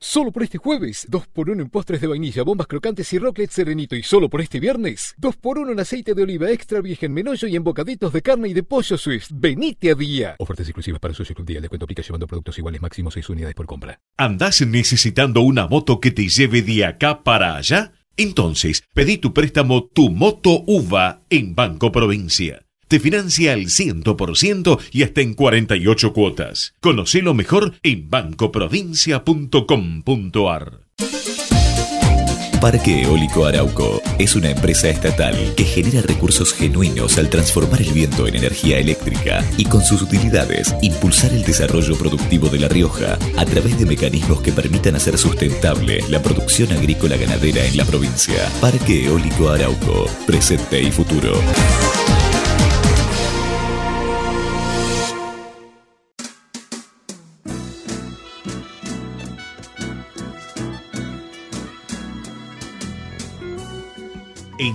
Solo por este jueves, 2x1 en postres de vainilla, bombas crocantes y rocklet serenito. Y solo por este viernes, 2x1 en aceite de oliva extra virgen menollo y en bocaditos de carne y de pollo Swift. Venite a día. Ofertas exclusivas para socios con día. de cuento aplica llevando productos iguales máximo 6 unidades por compra. ¿Andás necesitando una moto que te lleve de acá para allá? Entonces, pedí tu préstamo Tu Moto UVA en Banco Provincia. Te financia al 100% y hasta en 48 cuotas. Conocelo mejor en bancoprovincia.com.ar. Parque Eólico Arauco es una empresa estatal que genera recursos genuinos al transformar el viento en energía eléctrica y con sus utilidades impulsar el desarrollo productivo de La Rioja a través de mecanismos que permitan hacer sustentable la producción agrícola ganadera en la provincia. Parque Eólico Arauco, presente y futuro.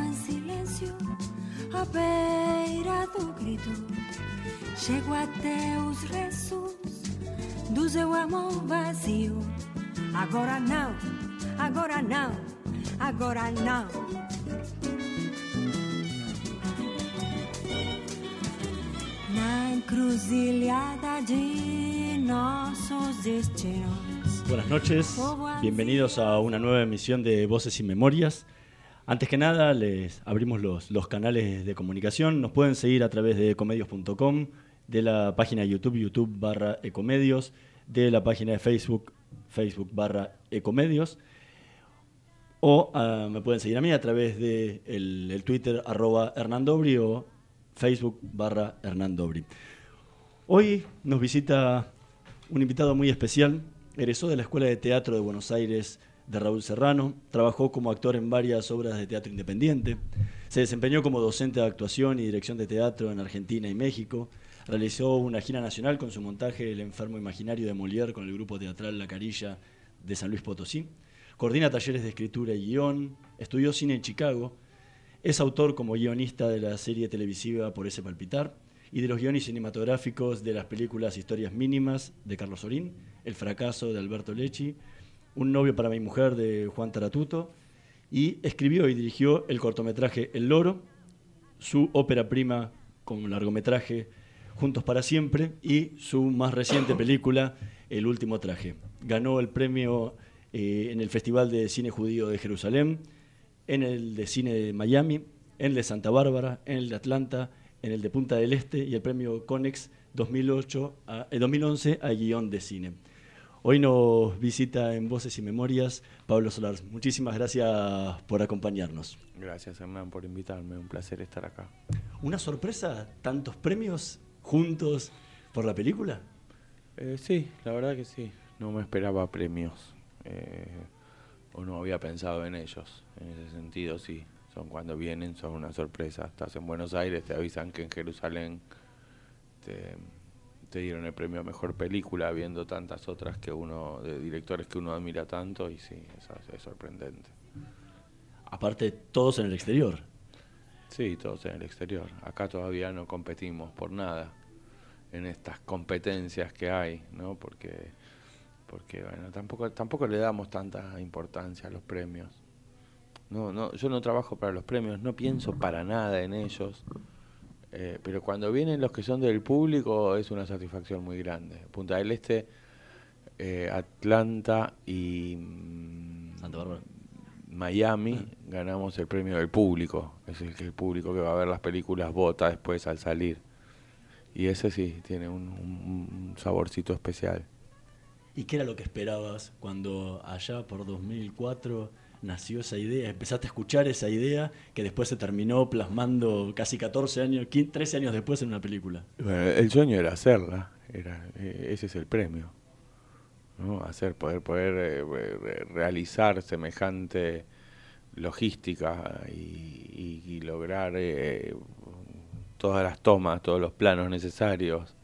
em silêncio, à beira do grito. Chego até os restos do seu amor vazio. Agora não, agora não, agora não. Na encruzilhada de nossos destinos. Buenas noches, bienvenidos a una nueva emisión de Voces y Memorias. Antes que nada, les abrimos los, canales de comunicación. Nos pueden seguir a través de ecomedios.com, de la página de YouTube, YouTube barra ecomedios, de la página de Facebook, Facebook barra ecomedios. O ah, me pueden seguir a mí a través de el, Twitter arroba Hernandobri o Facebook barra Hernandobri. Hoy nos visita un invitado muy especial, egresó de la Escuela de Teatro de Buenos Aires de Raúl Serrano, trabajó como actor en varias obras de teatro independiente, se desempeñó como docente de actuación y dirección de teatro en Argentina y México, realizó una gira nacional con su montaje El enfermo imaginario de Molière con el grupo teatral La Carilla de San Luis Potosí, coordina talleres de escritura y guion, estudió cine en Chicago, es autor como guionista de la serie televisiva Por ese palpitar y de los guiones cinematográficos de las películas Historias mínimas de Carlos Orín, El fracaso de Alberto Lecci, un novio para mi mujer de Juan Taratuto, y escribió y dirigió el cortometraje El Loro, su ópera prima con largometraje Juntos para Siempre y su más reciente película El Último Traje. Ganó el premio eh, en el Festival de Cine Judío de Jerusalén, en el de Cine de Miami, en el de Santa Bárbara, en el de Atlanta, en el de Punta del Este y el premio Conex 2008 a, 2011 a guion de cine. Hoy nos visita en Voces y Memorias Pablo Solar. Muchísimas gracias por acompañarnos. Gracias, Hernán, por invitarme. Un placer estar acá. ¿Una sorpresa? ¿Tantos premios juntos por la película? Eh, sí, la verdad que sí. No me esperaba premios. Eh, o no había pensado en ellos. En ese sentido, sí. Son cuando vienen, son una sorpresa. Estás en Buenos Aires, te avisan que en Jerusalén te te dieron el premio a mejor película viendo tantas otras que uno de directores que uno admira tanto y sí, eso es sorprendente. Aparte todos en el exterior. Sí, todos en el exterior. Acá todavía no competimos por nada en estas competencias que hay, ¿no? Porque porque bueno, tampoco tampoco le damos tanta importancia a los premios. No, no, yo no trabajo para los premios, no pienso para nada en ellos. Eh, pero cuando vienen los que son del público es una satisfacción muy grande. Punta del Este, eh, Atlanta y mm, Miami ganamos el premio del público. Es el, que el público que va a ver las películas vota después al salir. Y ese sí, tiene un, saborcito especial. ¿Y qué era lo que esperabas cuando allá por 2004 nació esa idea? Empezaste a escuchar esa idea que después se terminó plasmando casi 14 años, 13 años después en una película. el sueño era hacerla, era, eh, ese es el premio. ¿no? Hacer, poder, poder eh, realizar semejante logística y, lograr eh, todas las tomas, todos los planos necesarios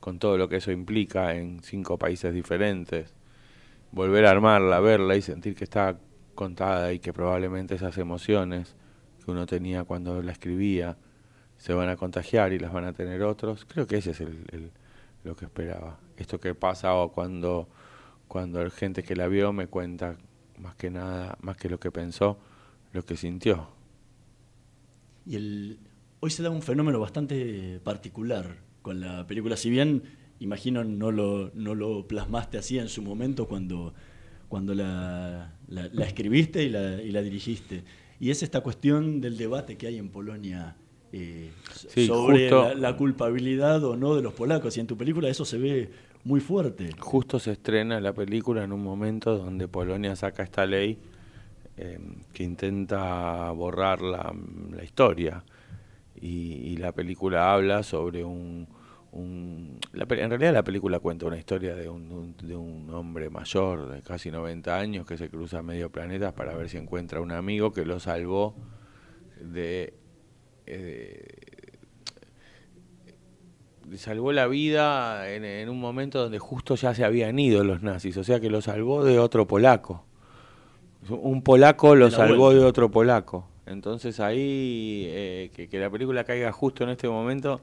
con todo lo que eso implica en cinco países diferentes, volver a armarla, verla y sentir que está contada y que probablemente esas emociones que uno tenía cuando la escribía se van a contagiar y las van a tener otros, creo que ese es el, lo que esperaba. Esto que pasa cuando, cuando la gente que la vio me cuenta más que nada, más que lo que pensó, lo que sintió. Y el, hoy se da un fenómeno bastante particular con la película. Si bien, imagino, no lo, no lo plasmaste así en su momento cuando, cuando la, la, escribiste y la, y la, dirigiste. Y es esta cuestión del debate que hay en Polonia eh, sobre la, culpabilidad o no de los polacos. Y en tu película eso se ve muy fuerte. Justo se estrena la película en un momento donde Polonia saca esta ley eh, que intenta borrar la, la historia y, la película habla sobre un... un en realidad la película cuenta una historia de un, de un hombre mayor de casi 90 años que se cruza medio planeta para ver si encuentra un amigo que lo salvó de... Eh, salvó la vida en, en, un momento donde justo ya se habían ido los nazis, o sea que lo salvó de otro polaco. Un polaco lo salvó de otro polaco. Entonces ahí, eh, que, la película caiga justo en este momento,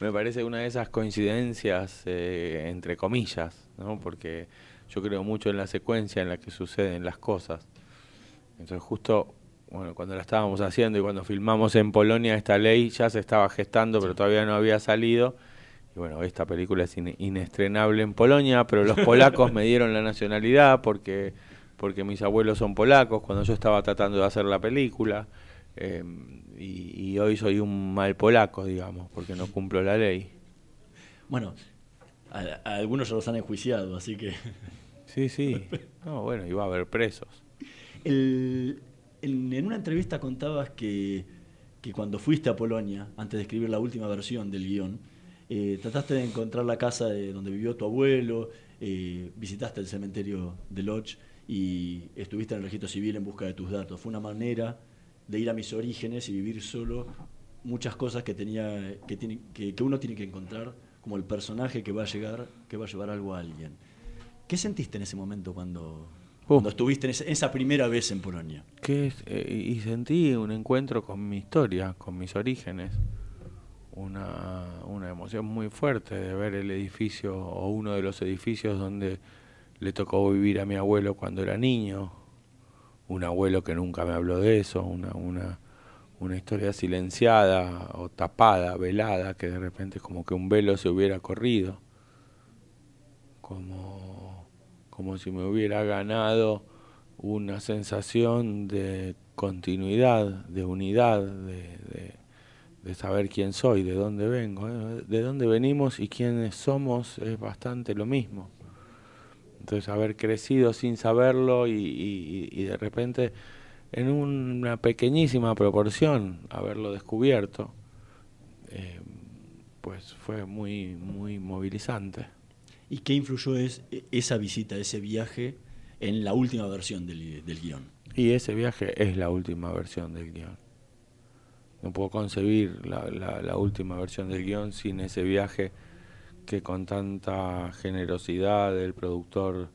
me parece una de esas coincidencias, eh, entre comillas, ¿no? porque yo creo mucho en la secuencia en la que suceden las cosas. Entonces justo, bueno, cuando la estábamos haciendo y cuando filmamos en Polonia esta ley ya se estaba gestando, pero todavía no había salido. Y bueno, esta película es inestrenable en Polonia, pero los polacos me dieron la nacionalidad porque porque mis abuelos son polacos, cuando yo estaba tratando de hacer la película, eh, y, hoy soy un mal polaco, digamos, porque no cumplo la ley. Bueno, a, algunos ya los han enjuiciado, así que... Sí, sí. No, bueno, iba a haber presos. en, una entrevista contabas que, que, cuando fuiste a Polonia, antes de escribir la última versión del guion, eh, trataste de encontrar la casa de donde vivió tu abuelo, eh, visitaste el cementerio de Lodz y estuviste en el registro civil en busca de tus datos. Fue una manera de ir a mis orígenes y vivir solo muchas cosas que tenía que, tiene, que, uno tiene que encontrar como el personaje que va a llegar que va a llevar algo a alguien. ¿qué sentiste en ese momento cuando, cuando estuviste en esa, primera vez en Polonia? Que eh, y sentí un encuentro con mi historia con mis orígenes. Una, una emoción muy fuerte de ver el edificio o uno de los edificios donde le tocó vivir a mi abuelo cuando era niño, un abuelo que nunca me habló de eso, una, una, una historia silenciada o tapada, velada, que de repente como que un velo se hubiera corrido, como, como si me hubiera ganado una sensación de continuidad, de unidad, de, de, de saber quién soy, de dónde vengo, ¿eh? de dónde venimos y quiénes somos es bastante lo mismo. Entonces haber crecido sin saberlo y, de repente en una pequeñísima proporción haberlo descubierto, eh, pues fue muy, muy movilizante. ¿Y qué influyó es, esa visita, ese viaje en la última versión del, del guion? Y ese viaje es la última versión del guion. No puedo concebir la, la, la última versión del guion sin ese viaje que con tanta generosidad el productor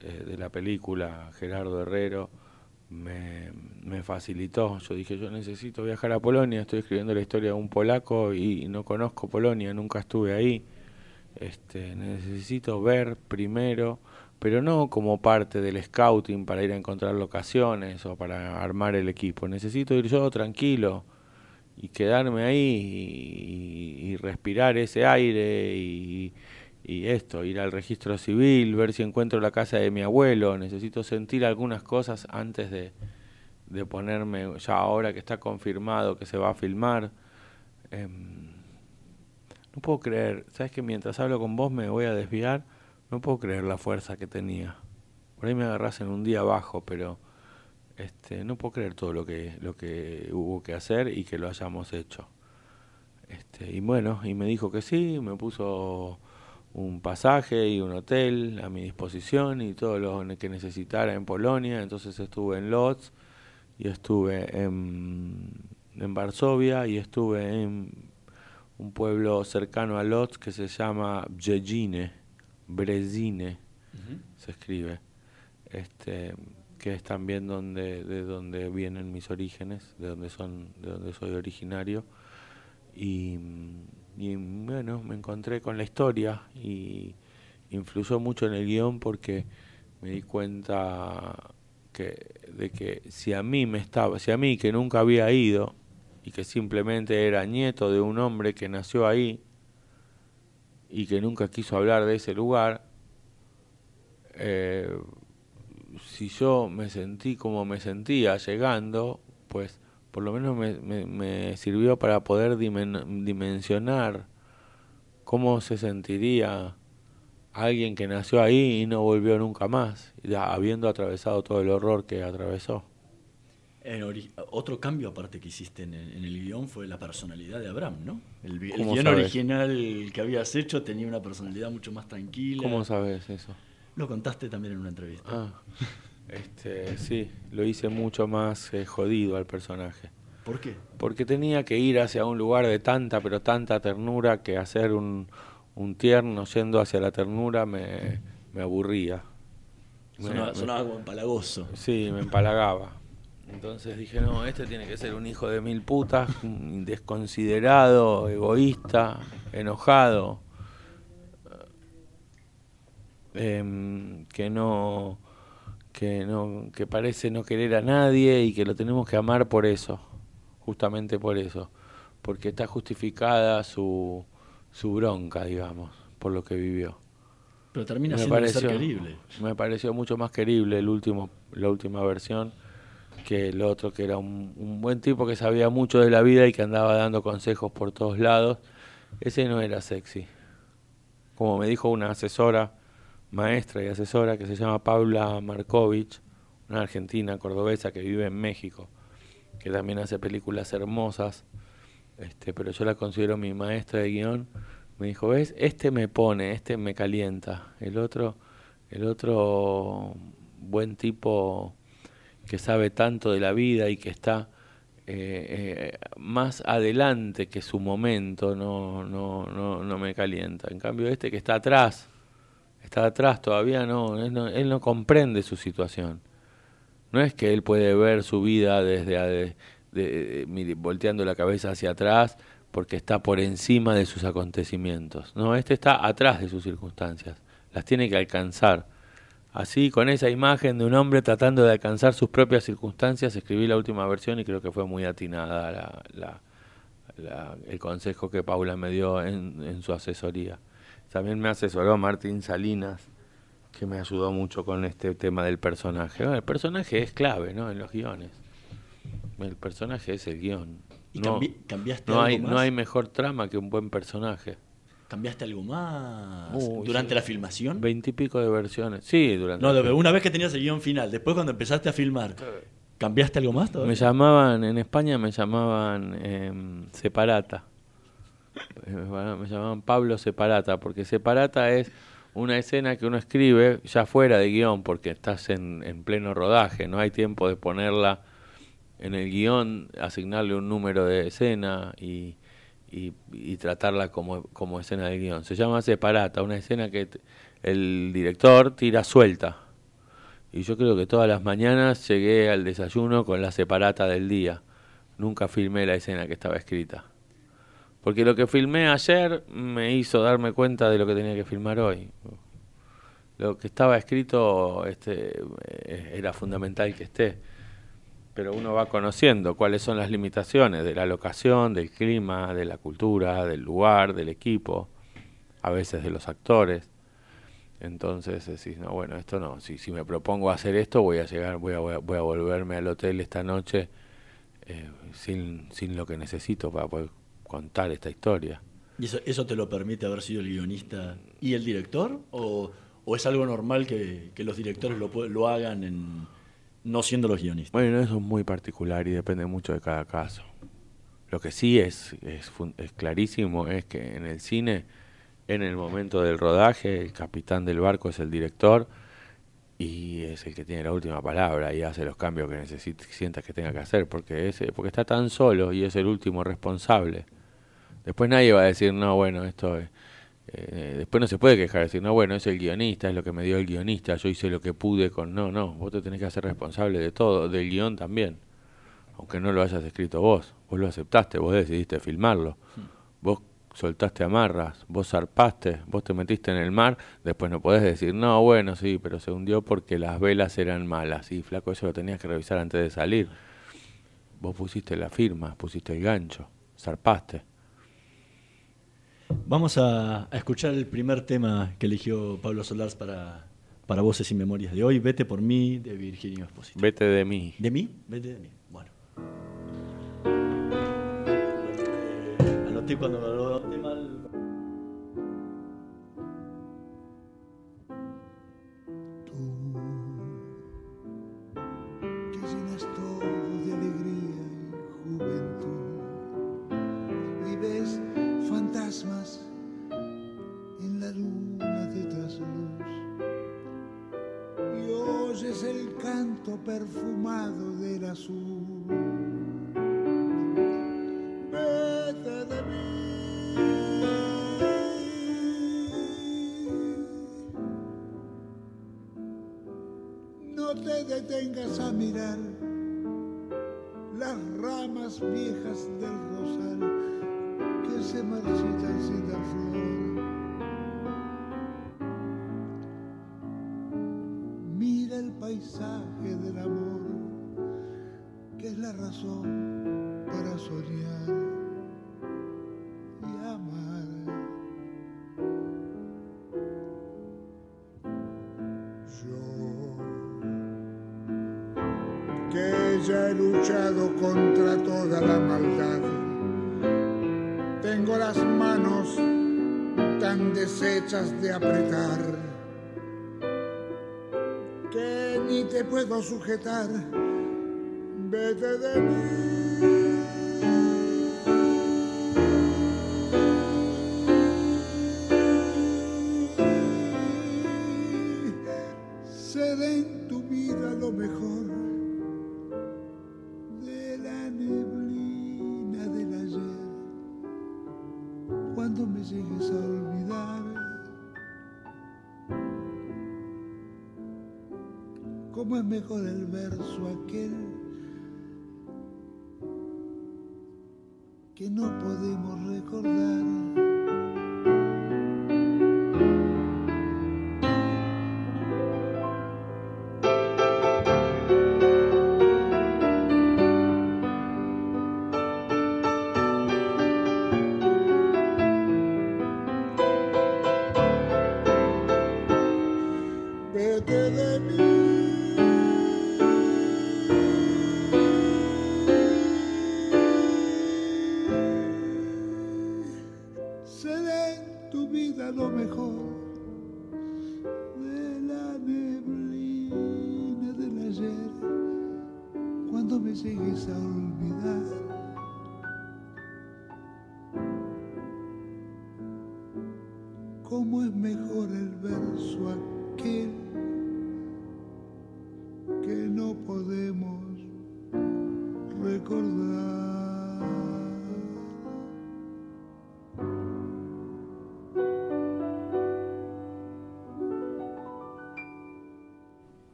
eh, de la película, Gerardo Herrero, me, me, facilitó. Yo dije, yo necesito viajar a Polonia, estoy escribiendo la historia de un polaco y no conozco Polonia, nunca estuve ahí. Este, necesito ver primero, pero no como parte del scouting para ir a encontrar locaciones o para armar el equipo. Necesito ir yo tranquilo y quedarme ahí y, respirar ese aire y, esto, ir al registro civil, ver si encuentro la casa de mi abuelo, necesito sentir algunas cosas antes de, de ponerme, ya ahora que está confirmado que se va a filmar. Em, no puedo creer, sabes que mientras hablo con vos me voy a desviar, no puedo creer la fuerza que tenía. Por ahí me agarras en un día bajo, pero este, no puedo creer todo lo que, lo que hubo que hacer y que lo hayamos hecho. Este, y bueno, y me dijo que sí, me puso un pasaje y un hotel a mi disposición y todo lo que necesitara en Polonia. Entonces estuve en Lodz y estuve en, en Varsovia y estuve en un pueblo cercano a Lodz que se llama Brzezine, Brezine, se escribe, este, que es también de donde vienen mis orígenes, de donde, son, de donde soy originario. Y, y bueno, me encontré con la historia y influyó mucho en el guion porque me di cuenta que, de que si a mí me estaba, si a mí que nunca había ido y que simplemente era nieto de un hombre que nació ahí y que nunca quiso hablar de ese lugar, eh, si yo me sentí como me sentía llegando, pues por lo menos me, me, sirvió para poder dimensionar cómo se sentiría alguien que nació ahí y no volvió nunca más, ya habiendo atravesado todo el horror que atravesó. otro cambio aparte que hiciste en el, guion fue la personalidad de Abraham, ¿no? El, guion original que habías hecho tenía una personalidad mucho más tranquila. ¿Cómo sabes eso? Lo contaste también en una entrevista. Ah, este, sí, lo hice mucho más eh, jodido al personaje. ¿Por qué? Porque tenía que ir hacia un lugar de tanta, pero tanta ternura que hacer un, un tierno yendo hacia la ternura me, me aburría. Sonaba, como empalagoso. Sí, me empalagaba. Entonces dije, no, este tiene que ser un hijo de mil putas, desconsiderado, egoísta, enojado. Em, que no que no que parece no querer a nadie y que lo tenemos que amar por eso justamente por eso. Porque está justificada su su bronca digamos por lo que vivió. Pero termina siendo pareció, querible. me pareció mucho más querible el último la última versión que el otro que era un, un buen tipo que sabía mucho de la vida y que andaba dando consejos por todos lados. Ese no era sexy. Como me dijo una asesora maestra y asesora que se llama Paula Markovich, una argentina cordobesa que vive en México, que también hace películas hermosas, este, pero yo la considero mi maestra de guion. Me dijo, ves, este me pone, este me calienta, el otro, el otro buen tipo que sabe tanto de la vida y que está eh, eh, más adelante que su momento, no, no, no, no me calienta. En cambio, este que está atrás, está atrás todavía no él, no, comprende su situación. No es que él puede ver su vida desde de, volteando la cabeza hacia atrás porque está por encima de sus acontecimientos. No, este está atrás de sus circunstancias, las tiene que alcanzar. Así, con esa imagen de un hombre tratando de alcanzar sus propias circunstancias, escribí la última versión y creo que fue muy atinada el consejo que Paula me dio en su asesoría. También me asesoró Martín Salinas, que me ayudó mucho con este tema del personaje. el personaje es clave, ¿no? En los guiones. El personaje es el guion. ¿Y no, cambiaste no algo hay, más? No hay mejor trama que un buen personaje. ¿Cambiaste algo más durante la filmación? Veintipico de versiones. Sí, durante. No, una vez que tenías el guion final, después cuando empezaste a filmar, ¿cambiaste algo más todavía? Me llamaban, en España me llamaban eh, Separata. me llamaban Pablo Separata, porque Separata es una escena que uno escribe ya fuera de guion, porque estás en, en pleno rodaje, no hay tiempo de ponerla en el guion, asignarle un número de escena y, y, tratarla como, como escena de guion. Se llama Separata, una escena que el director tira suelta. Y yo creo que todas las mañanas llegué al desayuno con la separata del día. Nunca filmé la escena que estaba escrita. Porque lo que filmé ayer me hizo darme cuenta de lo que tenía que filmar hoy. Lo que estaba escrito este, eh, era fundamental que esté, pero uno va conociendo cuáles son las limitaciones de la locación, del clima, de la cultura, del lugar, del equipo, a veces de los actores. Entonces decís, no, bueno, esto no, si, si me propongo hacer esto, voy a llegar, voy a, voy volverme al hotel esta noche eh, sin, sin lo que necesito para poder contar esta historia. ¿Y eso, eso te lo permite haber sido el guionista y el director? ¿O, ¿O es algo normal que, los directores lo, lo hagan en, no siendo los guionistas? Bueno, eso es muy particular y depende mucho de cada caso. Lo que sí es, es, es clarísimo es que en el cine, en el momento del rodaje, el capitán del barco es el director y es el que tiene la última palabra y hace los cambios que necesita, sienta que tenga que hacer, porque, es, porque está tan solo y es el último responsable. Después nadie va a decir, no, bueno, esto es... Eh, después no se puede quejar, decir, no, bueno, es el guionista, es lo que me dio el guionista, yo hice lo que pude con... No, no, vos te tenés que hacer responsable de todo, del guion también, aunque no lo hayas escrito vos, vos lo aceptaste, vos decidiste filmarlo, hmm. vos soltaste amarras, vos zarpaste, vos te metiste en el mar, después no podés decir, no, bueno, sí, pero se hundió porque las velas eran malas. Y flaco, eso lo tenías que revisar antes de salir. Vos pusiste la firma, pusiste el gancho, zarpaste. Vamos a, escuchar el primer tema que eligió Pablo Solars para, para Voces y Memorias de hoy, Vete por mí, de Virginio Espósito. Vete de mí. ¿De mí? Vete de mí. Bueno. Anoté cuando perfumado del azul. Para soñar y amar. Yo, que ya he luchado contra toda la maldad, tengo las manos tan deshechas de apretar te puedo sujetar. Vete de mí.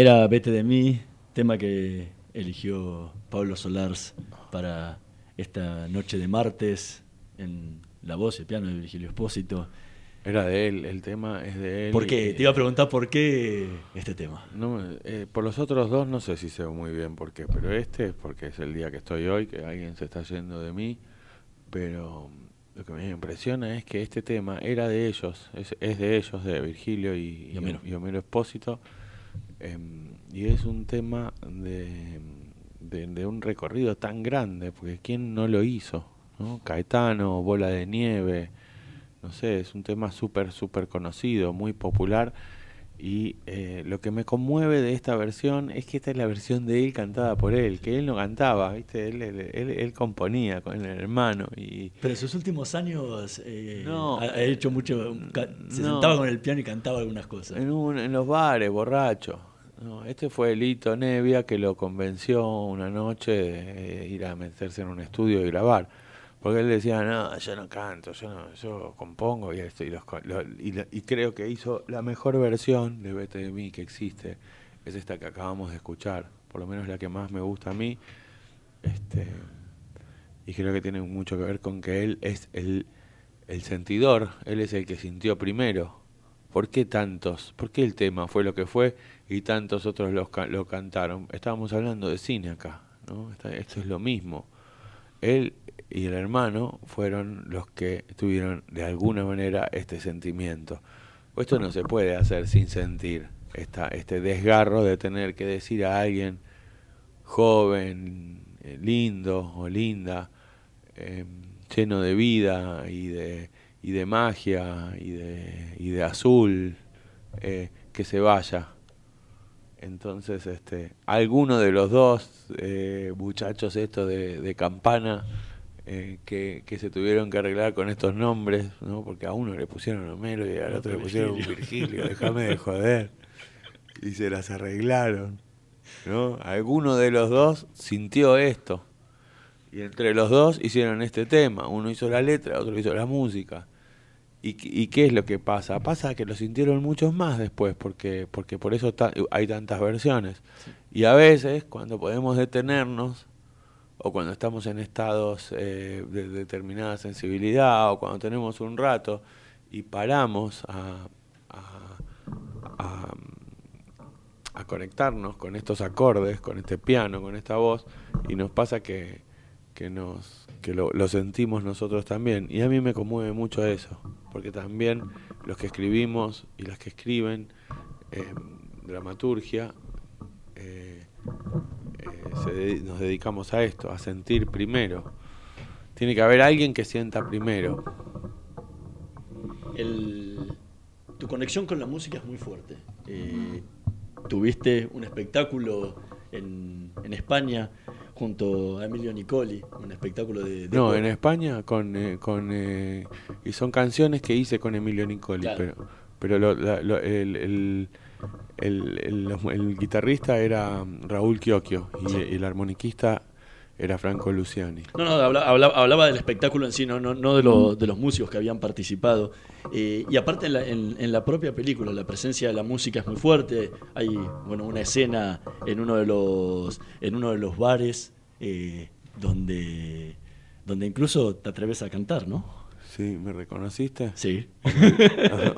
Era Vete de mí, tema que eligió Pablo Solars para esta noche de martes en la voz y el piano de Virgilio Espósito. Era de él, el tema es de él. ¿Por qué? Te iba a preguntar por qué este tema. No, eh, por los otros dos no sé si sé muy bien por qué, pero este es porque es el día que estoy hoy, que alguien se está yendo de mí, pero lo que me impresiona es que este tema era de ellos, es, de ellos, de Virgilio y, y Homero Espósito Em, y es un tema de, de, un recorrido tan grande, porque ¿quién no lo hizo? ¿no? Caetano, Bola de Nieve, no sé, es un tema súper, súper conocido, muy popular. Y eh, lo que me conmueve de esta versión es que esta es la versión de él cantada por él, que él no cantaba, ¿viste? Él, él, él, componía con el hermano. Y... Pero en sus últimos años eh, ha, hecho mucho. Se sentaba con el piano y cantaba algunas cosas. En, en los bares, borracho. No, este fue Lito Nevia que lo convenció una noche de ir a meterse en un estudio y grabar. Porque él decía, no, yo no canto, yo no, yo compongo y esto. Y, y, creo que hizo la mejor versión de Vete de mí que existe. Es esta que acabamos de escuchar. Por lo menos la que más me gusta a mí. Este, y creo que tiene mucho que ver con que él es el, el sentidor, él es el que sintió primero. ¿Por qué tantos? ¿Por qué el tema fue lo que fue y tantos otros lo, lo cantaron? Estábamos hablando de cine acá, ¿no? Esto es lo mismo. Él y el hermano fueron los que tuvieron de alguna manera este sentimiento. esto no se puede hacer sin sentir esta, este desgarro de tener que decir a alguien joven, eh, lindo o linda, em, lleno de vida y de y de magia y de, y de azul eh, que se vaya. Entonces, este, alguno de los dos eh, muchachos estos de, de campana eh, que, que, se tuvieron que arreglar con estos nombres, ¿no? porque a uno le pusieron Homero y al otro le pusieron Virgilio, déjame de joder. Y se las arreglaron. ¿no? Alguno de los dos sintió esto. Y entre los dos hicieron este tema. Uno hizo la letra, otro hizo la música. ¿Y, ¿Y, qué es lo que pasa? Pasa que lo sintieron muchos más después, porque, porque por eso hay tantas versiones. Y a veces, cuando podemos detenernos, o cuando estamos en estados eh, de determinada sensibilidad, o cuando tenemos un rato y paramos a, a, a conectarnos con estos acordes, con este piano, con esta voz, y nos pasa que, que, nos, que lo, sentimos nosotros también. Y a mí me conmueve mucho eso porque también los que escribimos y las que escriben eh, dramaturgia eh, eh, nos dedicamos a esto, a sentir primero. Tiene que haber alguien que sienta primero. tu conexión con la música es muy fuerte. tuviste un espectáculo en, en España junto a Emilio Nicoli, un espectáculo de... no, en España con... Eh, con eh, y son canciones que hice con Emilio Nicoli, pero, pero el, el, guitarrista era Raúl Chiocchio y, el armoniquista era Franco Luciani. No, no, hablaba, del espectáculo en sí, no, no, no de, lo, de los músicos que habían participado. Eh, y aparte en la, en, la, propia película, la presencia de la música es muy fuerte. Hay bueno, una escena en uno de los, en uno de los bares eh, donde, donde incluso te atreves a cantar, ¿no? Sí, ¿me reconociste? Sí.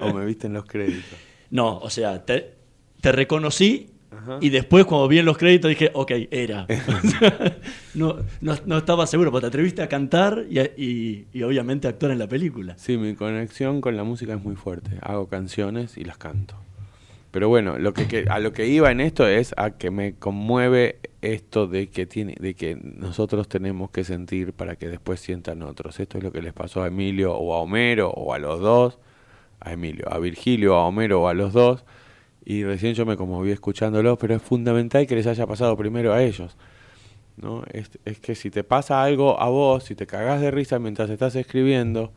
¿O me, viste en los créditos? No, o sea, te, te reconocí y después, cuando vi en los créditos, dije, ok, era. no, no, estaba seguro, pero te atreviste a cantar y, y, obviamente a actuar en la película. Sí, mi conexión con la música es muy fuerte. Hago canciones y las canto. Pero bueno, lo que, a lo que iba en esto es a que me conmueve esto de que tiene, de que nosotros tenemos que sentir para que después sientan otros. Esto es lo que les pasó a Emilio o a Homero o a los dos, a Emilio, a Virgilio, a Homero o a los dos y recién yo me conmoví escuchándolo, pero es fundamental que les haya pasado primero a ellos. ¿no? Es, es que si te pasa algo a vos, si te cagás de risa mientras estás escribiendo,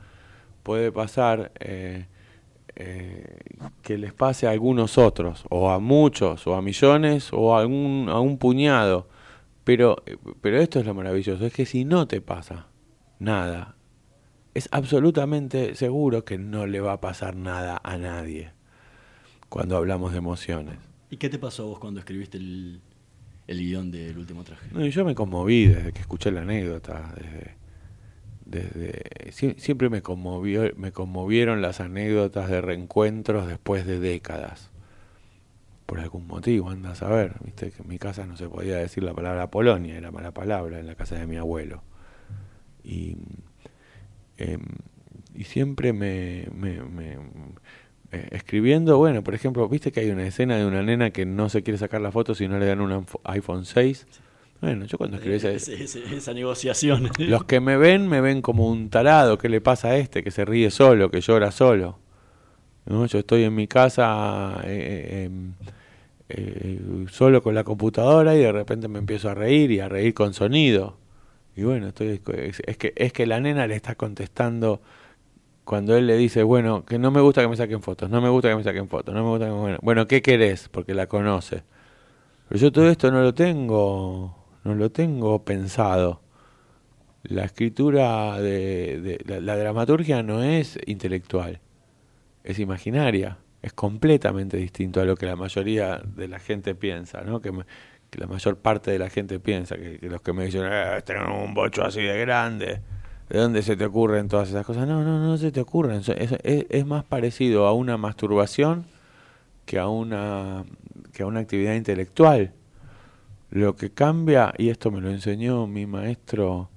puede pasar eh, eh, que les pase a algunos otros, o a muchos, o a millones, o a, algún, a un puñado. Pero, pero esto es lo maravilloso, es que si no te pasa nada, es absolutamente seguro que no le va a pasar nada a nadie cuando hablamos de emociones. ¿Y qué te pasó a vos cuando escribiste el, el guion del último traje? No, yo me conmoví desde que escuché la anécdota, desde, desde siempre me conmovió, me conmovieron las anécdotas de reencuentros después de décadas. Por algún motivo, andas a ver, viste que en mi casa no se podía decir la palabra Polonia, era mala palabra en la casa de mi abuelo. Y, em, y siempre me, me escribiendo, bueno, por ejemplo, viste que hay una escena de una nena que no se quiere sacar la foto si no le dan un iPhone 6. Bueno, yo cuando escribí esa, esa negociación. Los que me ven, me ven como un tarado. ¿Qué le pasa a este? Que se ríe solo, que llora solo. ¿No? Yo estoy en mi casa eh, eh, eh, solo con la computadora y de repente me empiezo a reír y a reír con sonido. Y bueno, estoy, es, es que, es que la nena le está contestando cuando él le dice, bueno, que no me gusta que me saquen fotos, no me gusta que me saquen fotos, no me gusta que me... Bueno, ¿qué querés? Porque la conoce. Pero yo todo esto no lo tengo, no lo tengo pensado. La escritura de, la, dramaturgia no es intelectual, es imaginaria, es completamente distinto a lo que la mayoría de la gente piensa, ¿no? Que, me- que la mayor parte de la gente piensa, que, los que me dicen, eh, tener un bocho así de grande, ¿de dónde se te ocurren todas esas cosas? No, no, no se te ocurren, es, es- es más parecido a una masturbación que a una, que a una actividad intelectual. Lo que cambia, y esto me lo enseñó mi maestro,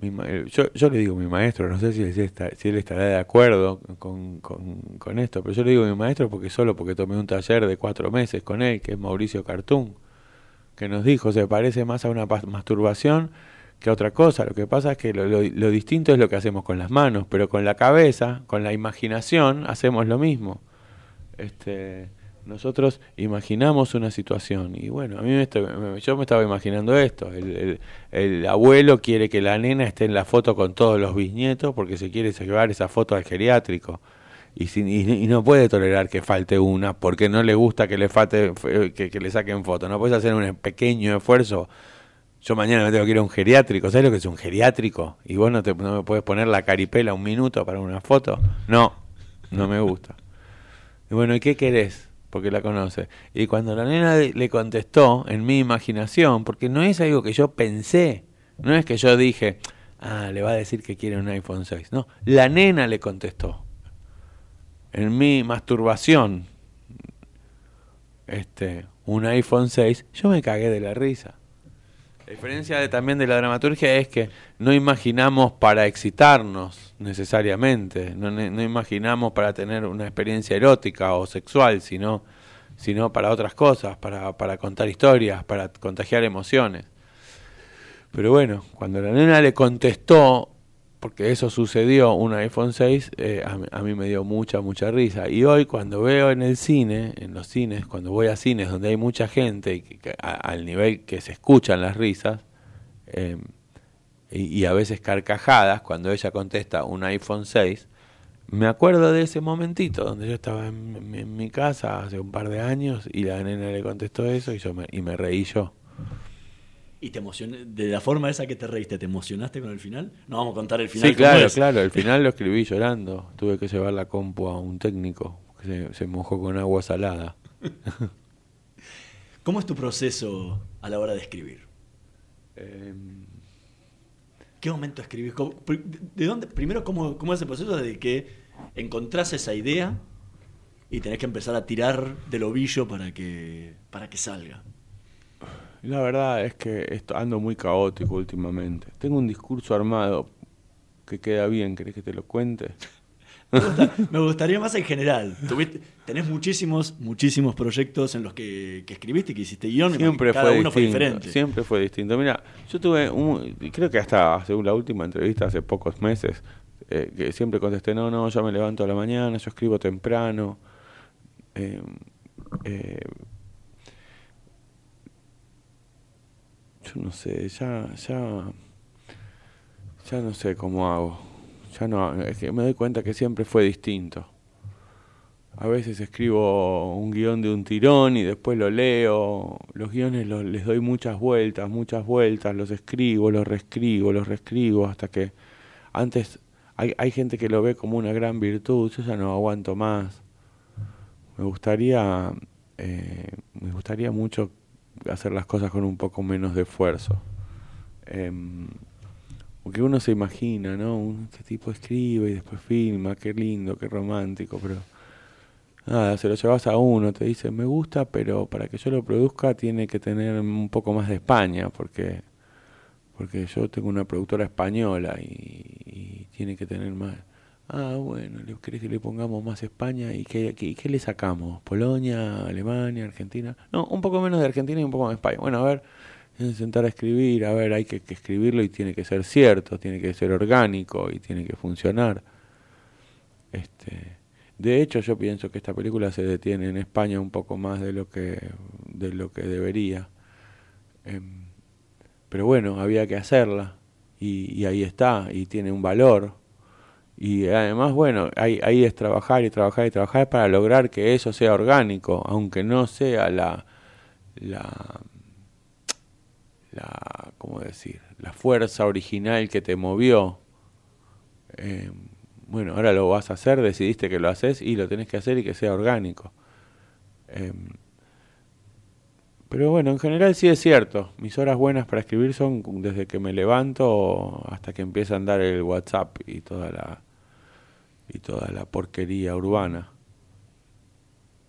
mi ma- eh, yo, yo le digo mi maestro, no sé si, él está- si él estará de acuerdo con, con- esto, pero yo le digo mi maestro porque solo porque tomé un taller de cuatro meses con él, que es Mauricio Cartún, que nos dijo, se parece más a una masturbación que otra cosa. Lo que pasa es que lo, lo- distinto es lo que hacemos con las manos, pero con la cabeza, con la imaginación, hacemos lo mismo. Este, nosotros imaginamos una situación y bueno, a mí me yo me estaba imaginando esto. El, el- el abuelo quiere que la nena esté en la foto con todos los bisnietos porque se quiere llevar esa foto al geriátrico. Y, y, y no puede tolerar que falte una porque no le gusta que le falte, que, que le saquen foto. No puedes hacer un pequeño esfuerzo. Yo mañana me tengo que ir a un geriátrico. ¿Sabes lo que es un geriátrico? Y vos no, te, me puedes poner la caripela un minuto para una foto. No, no me gusta. Y bueno, ¿y qué querés? Porque la conoce. Y cuando la nena le contestó en mi imaginación, porque no es algo que yo pensé, no es que yo dije, ah, le va a decir que quiere un iPhone 6. No, la nena le contestó. En mi masturbación, este, un iPhone 6, yo me cagué de la risa. La diferencia también de la dramaturgia es que no imaginamos para excitarnos necesariamente, no, no imaginamos para tener una experiencia erótica o sexual, sino, sino para otras cosas, para, para contar historias, para contagiar emociones. Pero bueno, cuando la nena le contestó, porque eso sucedió, un iPhone 6, eh, a, a mí me dio mucha, mucha risa. Y hoy cuando veo en el cine, en los cines, cuando voy a cines donde hay mucha gente, y que- al nivel que se escuchan las risas, eh, y, a veces carcajadas, cuando ella contesta un iPhone 6, me acuerdo de ese momentito donde yo estaba en- en mi casa hace un par de años y la nena le contestó eso y, yo me, y me reí yo. ¿Y te emocioné? ¿De la forma esa que te reíste, te emocionaste con el final? No vamos a contar el final. Sí, ¿cómo claro, es? claro. El final lo escribí llorando. Tuve que llevar la compu a un técnico que se, se mojó con agua salada. ¿Cómo es tu proceso a la hora de escribir? Em, ¿Qué momento escribís? ¿Cómo- pr- ¿De dónde? Primero, ¿cómo, ¿cómo es el proceso de que encontrás esa idea y tenés que empezar a tirar del ovillo para que, para que salga? La verdad es que ando muy caótico últimamente. Tengo un discurso armado que queda bien. ¿Querés que te lo cuente? Me, gusta- me gustaría más en general. Tuviste- tenés muchísimos, muchísimos proyectos en los que, que escribiste, que hiciste guion, Siempre cada fue uno fue distinto. diferente. Siempre fue distinto. Mira, yo tuve un, creo que hasta hace la última entrevista hace pocos meses, eh, que siempre contesté, no, no, yo me levanto a la mañana, yo escribo temprano. Eh, eh, yo no sé, ya, ya, ya no sé cómo hago. Ya no, es que me doy cuenta que siempre fue distinto. A veces escribo un guion de un tirón y después lo leo. Los guiones los, les doy muchas vueltas, muchas vueltas, los escribo, los reescribo, los reescribo hasta que antes hay, hay gente que lo ve como una gran virtud, yo ya no aguanto más. Me gustaría, eh, me gustaría mucho hacer las cosas con un poco menos de esfuerzo. Em, porque uno se imagina, ¿no? Este tipo escribe y después filma, qué lindo, qué romántico, pero nada, se lo llevas a uno, te dice, me gusta, pero para que yo lo produzca tiene que tener un poco más de España, porque porque yo tengo una productora española y tiene que tener más. Ah, bueno, ¿le querés que le pongamos más España? ¿Y qué, qué, le sacamos? ¿Polonia, Alemania, Argentina? No, un poco menos de Argentina y un poco más de España. Bueno, a ver, sentar a escribir, a ver, hay que, escribirlo y tiene que ser cierto, tiene que ser orgánico y tiene que funcionar. Este, de hecho, yo pienso que esta película se detiene en España un poco más de lo que, de lo que debería. Em, pero bueno, había que hacerla y, ahí está, y tiene un valor. Y además, bueno, ahí, ahí es trabajar y trabajar y trabajar para lograr que eso sea orgánico, aunque no sea la, la la, ¿cómo decir? La fuerza original que te movió. Eh, bueno, ahora lo vas a hacer, decidiste que lo haces y lo tenés que hacer y que sea orgánico. Eh, pero bueno, en general sí es cierto. Mis horas buenas para escribir son desde que me levanto hasta que empieza a andar el WhatsApp y toda la y toda la porquería urbana.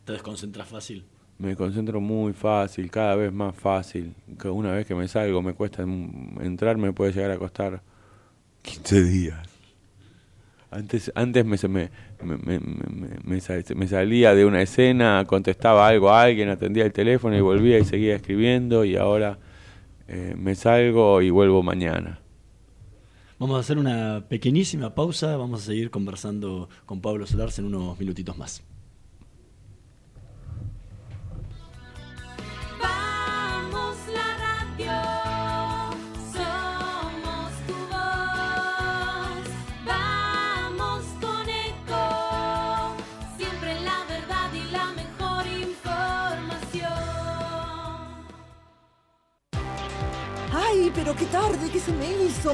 ¿Te desconcentras fácil? me concentro muy fácil, cada vez más fácil. Una vez que me salgo me cuesta entrar, me puede llegar a costar 15 días. Antes, antes me, me, me, me, salía de una escena, contestaba algo a alguien, atendía el teléfono y volvía y seguía escribiendo y ahora eh, me salgo y vuelvo mañana. Vamos a hacer una pequeñísima pausa, vamos a seguir conversando con Pablo Solars en unos minutitos más. pero qué tarde que se me hizo.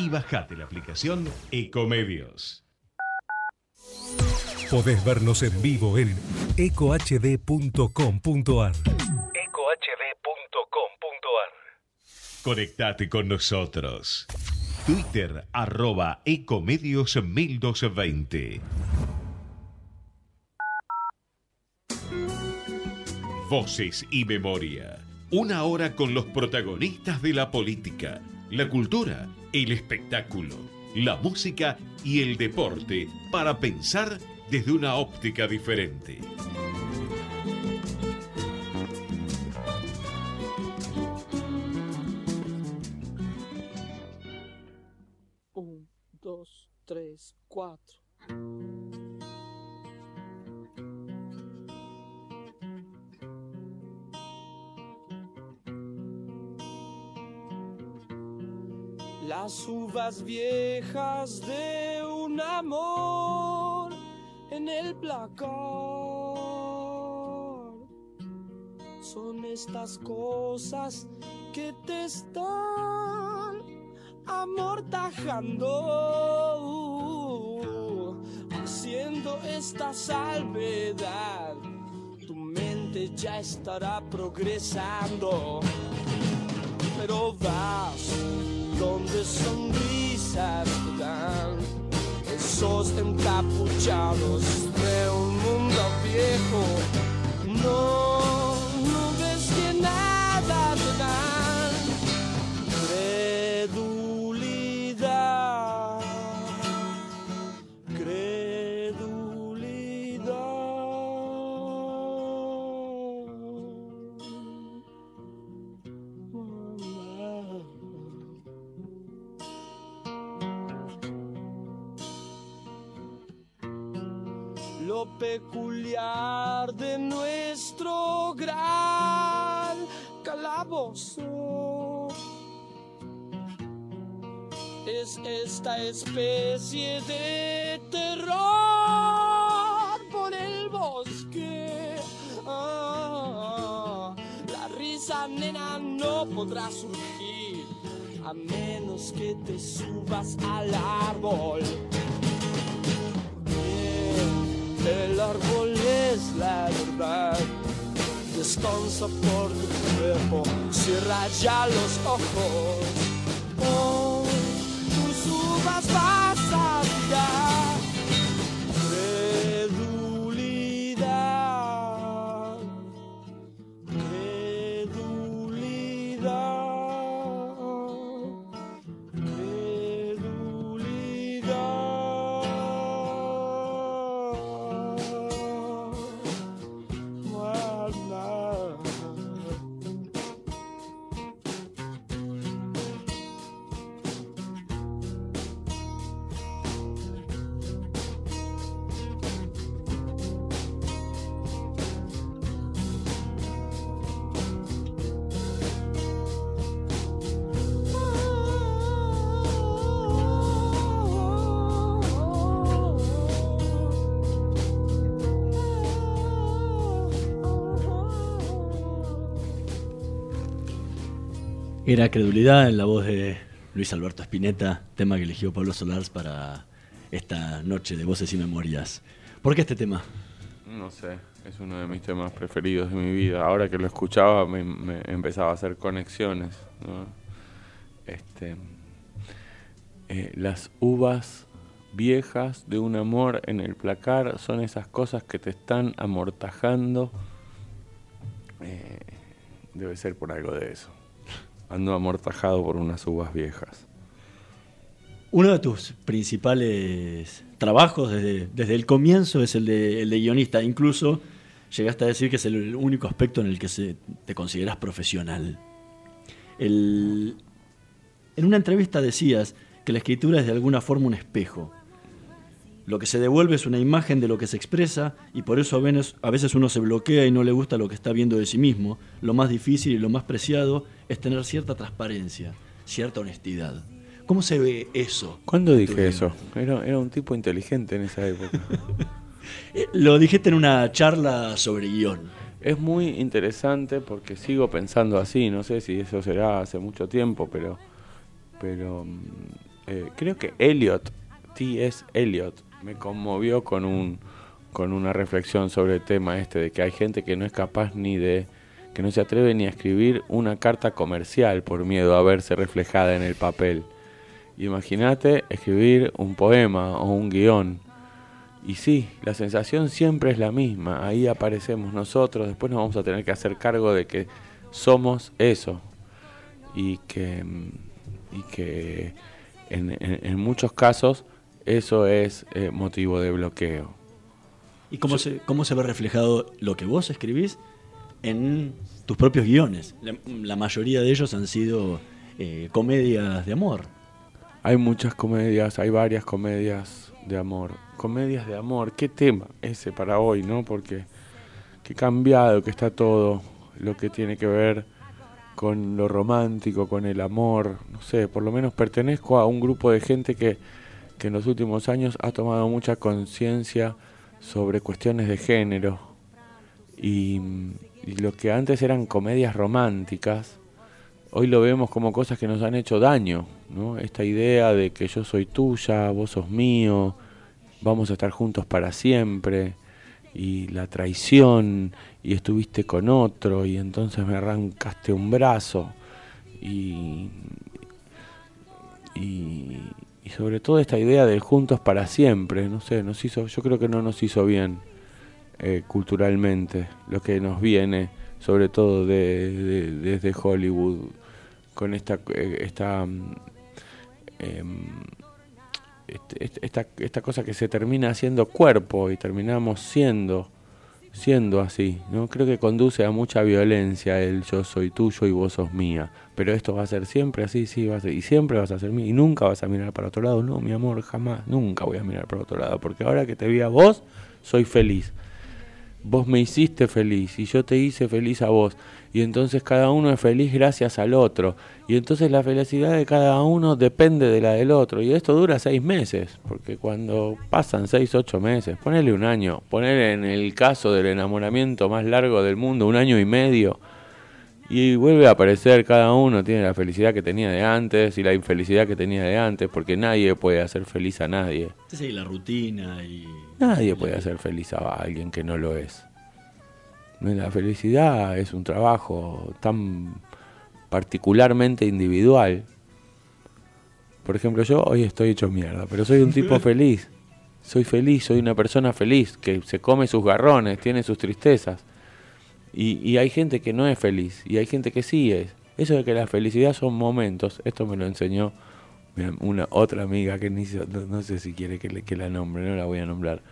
y bajate la aplicación Ecomedios. Podés vernos en vivo en ecohd.com.ar. ecohd.com.ar. Conectate con nosotros. Twitter arroba Ecomedios 1220. Voces y memoria. Una hora con los protagonistas de la política, la cultura el espectáculo, la música y el deporte para pensar desde una óptica diferente. Amortajando, haciendo esta salvedad. Tu mente ya estará progresando, pero vas donde sonrisas te dan esos encapuchados de un mundo viejo. No, esta especie de terror por el bosque. Ah, la risa, nena, no podrá surgir a menos que te subas al árbol. El árbol es la verdad. Descansa por tu cuerpo, cierra ya los ojos. Oh, uvas Era Credulidad en la voz de Luis Alberto Spinetta, tema que eligió Pablo Solars para esta noche de Voces y Memorias. ¿Por qué este tema? No sé, es uno de mis temas preferidos de mi vida. Ahora que lo escuchaba me, empezaba a hacer conexiones. Este, eh, las uvas viejas de un amor en el placar son esas cosas que te están amortajando. Eh, debe ser por algo de eso. Ando amortajado por unas uvas viejas. Uno de tus principales trabajos desde, desde el comienzo es el de, el de guionista. Incluso llegaste a decir que es el único aspecto en el que se, te consideras profesional. El- en una entrevista decías que la escritura es de alguna forma un espejo. Lo que se devuelve es una imagen de lo que se expresa y por eso a veces, uno se bloquea y no le gusta lo que está viendo de sí mismo. Lo más difícil y lo más preciado es tener cierta transparencia, cierta honestidad. ¿Cómo se ve eso? ¿Cuándo dije eso? Era, era un tipo inteligente en esa época. Eh, Lo dijiste en una charla sobre guion. Es muy interesante porque sigo pensando así, no sé si eso será hace mucho tiempo, pero, pero mm, eh, creo que Eliot, T.S. Eliot, me conmovió con, un, con una reflexión sobre el tema este de que hay gente que no es capaz ni de, que no se atreve ni a escribir una carta comercial por miedo a verse reflejada en el papel. Imagínate escribir un poema o un guion. Y sí, la sensación siempre es la misma. Ahí aparecemos nosotros, después nos vamos a tener que hacer cargo de que somos eso. Y que, y que en- en muchos casos eso es eh, motivo de bloqueo. ¿Y cómo, se, cómo se ve reflejado lo que vos escribís en tus propios guiones? La, la mayoría de ellos han sido eh, comedias de amor. Hay muchas comedias, hay varias comedias de amor. Comedias de amor, qué tema ese para hoy, ¿no? Porque qué cambiado que está todo lo que tiene que ver con lo romántico, con el amor. No sé, por lo menos pertenezco a un grupo de gente que, que en los últimos años ha tomado mucha conciencia sobre cuestiones de género. Y, lo que antes eran comedias románticas, hoy lo vemos como cosas que nos han hecho daño, ¿no? Esta idea de que yo soy tuya, vos sos mío, vamos a estar juntos para siempre, y la traición, y estuviste con otro, y entonces me arrancaste un brazo, y, y, y sobre todo esta idea del juntos para siempre, no sé, nos hizo, yo creo que no nos hizo bien eh, culturalmente, lo que nos viene, sobre todo de, de- desde Hollywood, con esta, eh, esta, este- esta, esta cosa que se termina haciendo cuerpo y terminamos siendo, siendo así, ¿no? Creo que conduce a mucha violencia el yo soy tuyo y vos sos mía. Pero esto va a ser siempre así, sí, va a ser, y siempre vas a ser mía, y nunca vas a mirar para otro lado, no, mi amor, jamás, nunca voy a mirar para otro lado, porque ahora que te vi a vos, soy feliz. vos me hiciste feliz y yo te hice feliz a vos. Y entonces cada uno es feliz gracias al otro. Y entonces la felicidad de cada uno depende de la del otro. Y esto dura seis meses, porque cuando pasan seis, ocho meses, ponele un año, ponele en el caso del enamoramiento más largo del mundo, un año y medio, y vuelve a aparecer cada uno, tiene la felicidad que tenía de antes y la infelicidad que tenía de antes, porque nadie puede hacer feliz a nadie. Sí, la rutina y... Nadie puede hacer feliz a alguien que no lo es. La felicidad es un trabajo tan particularmente individual. Por ejemplo, yo hoy estoy hecho mierda, pero soy un tipo feliz. Soy feliz, soy una persona feliz, que se come sus garrones, tiene sus tristezas. Y, y hay gente que no es feliz, y hay gente que sí es. Eso de que la felicidad son momentos, esto me lo enseñó una otra amiga que ni no, no sé si quiere que, le, que la nombre, no la voy a nombrar.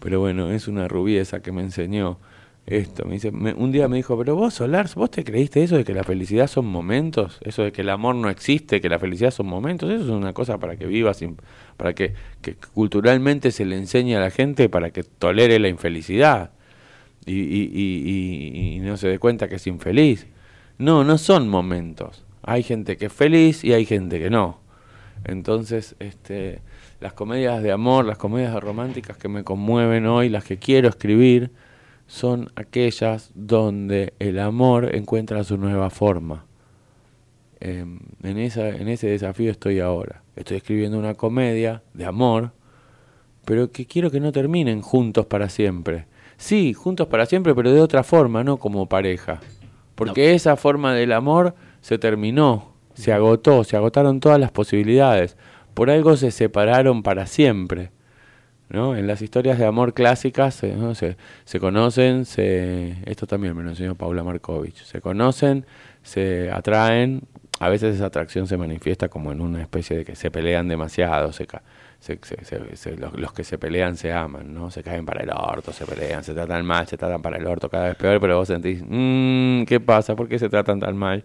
Pero bueno, es una rubiesa que me enseñó esto. Me dice, un día me dijo, pero vos, Solar, ¿vos te creíste eso de que la felicidad son momentos? Eso de que el amor no existe, que la felicidad son momentos. Eso es una cosa para que vivas, para que culturalmente se le enseñe a la gente para que tolere la infelicidad y, no se dé cuenta que es infeliz. No, no son momentos. Hay gente que es feliz y hay gente que no. Entonces, este, las comedias de amor, las comedias románticas que me conmueven hoy, las que quiero escribir, son aquellas donde el amor encuentra su nueva forma. en, esa, en ese desafío estoy ahora. Estoy escribiendo una comedia de amor, pero que quiero que no terminen juntos para siempre. Sí, juntos para siempre, pero de otra forma, no como pareja. Porque esa forma del amor se terminó, se agotó, se agotaron todas las posibilidades. Por algo se separaron para siempre. ¿no? En las historias de amor clásicas ¿no? se, se conocen, se, esto también me lo enseñó Paula Markovich, se conocen, se atraen, a veces esa atracción se manifiesta como en una especie de que se pelean demasiado, se, se, se, los, los, que se pelean se aman, ¿no? Se caen para el orto, se pelean, se tratan mal, se tratan para el orto cada vez peor, pero vos sentís, mmm, ¿qué pasa? ¿Por qué se tratan tan mal?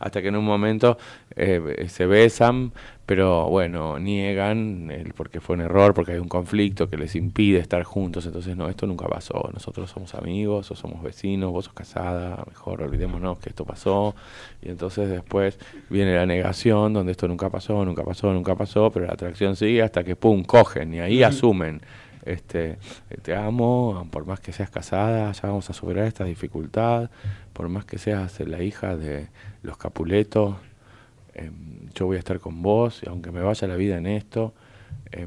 Hasta que en un momento eh, se besan, pero bueno, niegan el, porque fue un error, porque hay un conflicto que les impide estar juntos, entonces no, esto nunca pasó, nosotros somos amigos o somos vecinos, vos sos casada, mejor olvidémonos que esto pasó, y entonces después viene la negación, donde esto nunca pasó, nunca pasó, nunca pasó, pero la atracción sigue hasta que pum, cogen y ahí asumen este, te amo, por más que seas casada, ya vamos a superar esta dificultad, por más que seas la hija de los Capuletos, eh, yo voy a estar con vos, aunque me vaya la vida en esto, eh,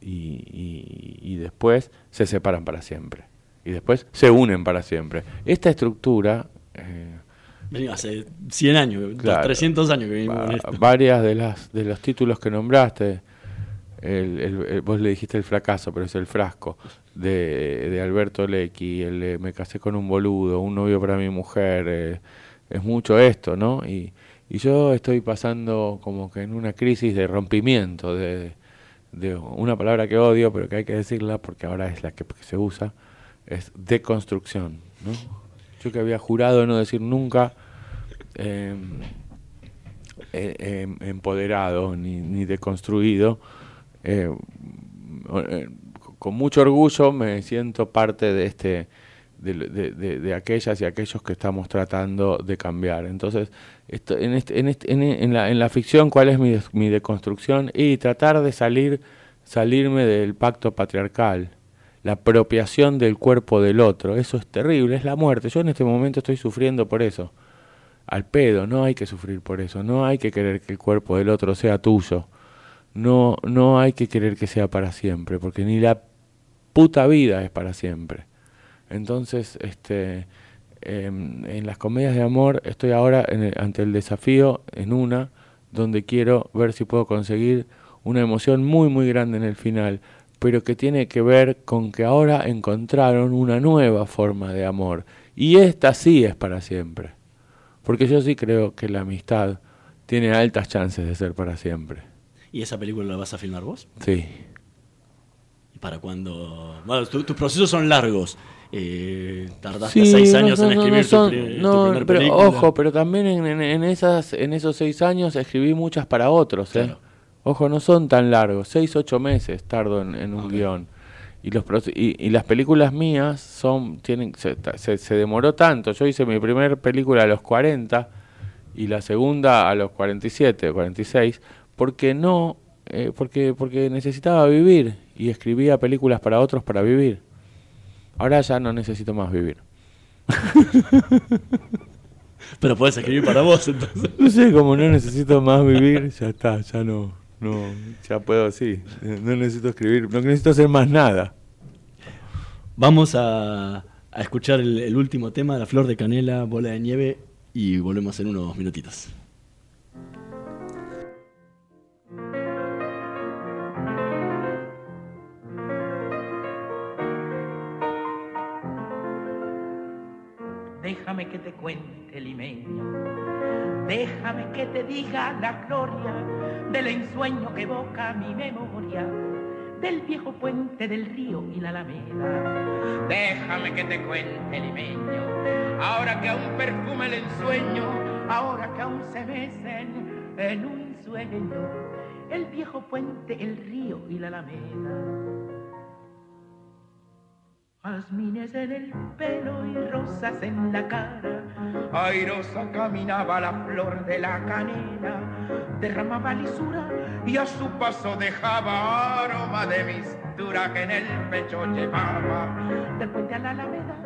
y, y, y, después se separan para siempre, y después se unen para siempre. Esta estructura... Eh, hace 100 años, claro, 300 años que en esto. Varias de, las, de los títulos que nombraste, el, el, vos le dijiste el fracaso, pero es el frasco, de, de Alberto Lecchi, el de Me casé con un boludo, un novio para mi mujer, eh, es mucho esto, ¿no? Y, y yo estoy pasando como que en una crisis de rompimiento, de, de una palabra que odio, pero que hay que decirla porque ahora es la que, se usa, es deconstrucción, ¿no? Yo que había jurado no decir nunca... Eh, eh, empoderado ni, ni deconstruido, eh, eh, con mucho orgullo me siento parte de este de, de, aquellas y aquellos que estamos tratando de cambiar. Entonces, esto, en, este, en, este, en, en, la, en la ficción, ¿cuál es mi, mi deconstrucción? Y tratar de salir, salirme del pacto patriarcal, la apropiación del cuerpo del otro. Eso es terrible, es la muerte. Yo en este momento estoy sufriendo por eso. Al pedo, no hay que sufrir por eso, no hay que querer que el cuerpo del otro sea tuyo no, no hay que querer que sea para siempre, porque ni la puta vida es para siempre. Entonces, este, eh, en las comedias de amor estoy ahora en el, ante el desafío en una donde quiero ver si puedo conseguir una emoción muy muy grande en el final, pero que tiene que ver con que ahora encontraron una nueva forma de amor y esta sí es para siempre. Porque yo sí creo que la amistad tiene altas chances de ser para siempre. ¿Y esa película la vas a filmar vos? Sí. ¿Y para cuándo? Bueno, tu, tus procesos son largos. Eh, tardaste sí, seis años no, en escribir no, son, tu, tu primer pero, película. Ojo, pero también en, en, en, esas, en esos seis años escribí muchas para otros. ¿eh? Ojo, no son tan largos. Seis, ocho meses tardo en, en un guion. Y, los, y, y las películas mías son tienen se, se- se demoró tanto. Yo hice mi primera película a los 40 y la segunda a los 47, 46, porque no, eh, porque, porque necesitaba vivir y escribía películas para otros para vivir. Ahora ya no necesito más vivir. Pero puedes escribir para vos, entonces. No sé, como no necesito más vivir, ya está, ya no, no, ya puedo, sí, no necesito escribir, no necesito hacer más nada. Vamos a, a escuchar el, el último tema, La Flor de Canela, Bola de Nieve, y volvemos en unos minutitos. Déjame que te cuente, limeño. Déjame que te diga la gloria del ensueño que evoca mi memoria, del viejo puente del río y la alameda. Déjame que te cuente, limeño. Ahora que aún perfuma el ensueño, ahora que aún se mecen en un sueño, el viejo puente, el río y la alameda. Jazmines en el pelo y rosas en la cara. Airosa caminaba la flor de la canela, derramaba lisura y a su paso dejaba aroma de mistura que en el pecho llevaba. Del puente a la alameda,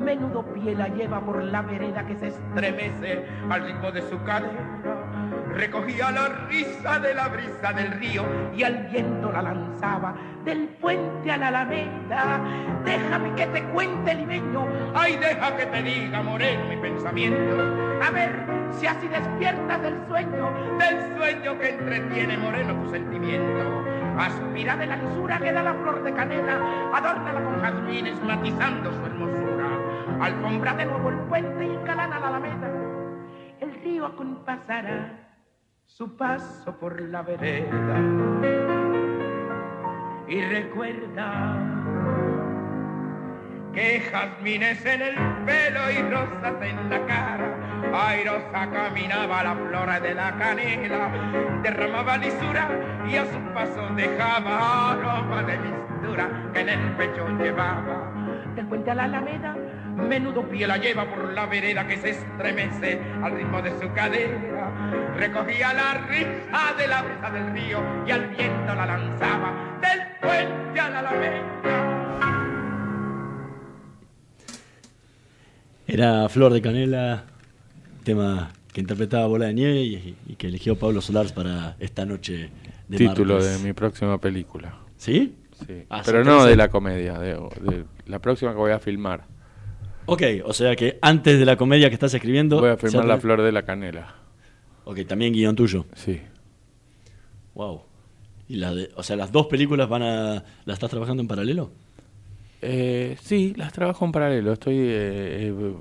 menudo pie la lleva por la vereda que se estremece al ritmo de su cadera. Recogía la risa de la brisa del río y al viento la lanzaba del puente a la alameda. Déjame que te cuente, limeño. Ay, deja que te diga, moreno, mi pensamiento. A ver si así despiertas del sueño, del sueño que entretiene, moreno, tu sentimiento. Aspira de la lisura que da la flor de canela, adórnala con jazmines matizando su hermosura. Alfombra de nuevo el puente y engalana la alameda. El río acompasará su paso por la vereda. Y recuerda que jazmines en el pelo y rosas en la cara. Airosa caminaba la flora de la canela, derramaba lisura y a su paso dejaba aroma de mistura que en el pecho llevaba. Del puente la alameda, menudo pie la lleva por la vereda que se estremece al ritmo de su cadera. Recogía la risa de la brisa del río y al viento la lanzaba del puente a la alameda. Era Flor de Canela, tema que interpretaba Bola de Nieve y, y que eligió Pablo Solars para esta noche de Título martes. de mi próxima película. ¿Sí? Sí. Ah, Pero no de la comedia, de, de la próxima que voy a filmar. Ok, o sea que antes de la comedia que estás escribiendo... Voy a filmar ya La Flor de la Canela. Ok, también guion tuyo. Sí. Wow. ¿Y la de, o sea, las dos películas van a... ¿Las estás trabajando en paralelo? Eh, sí, las trabajo en paralelo. Estoy eh, eh,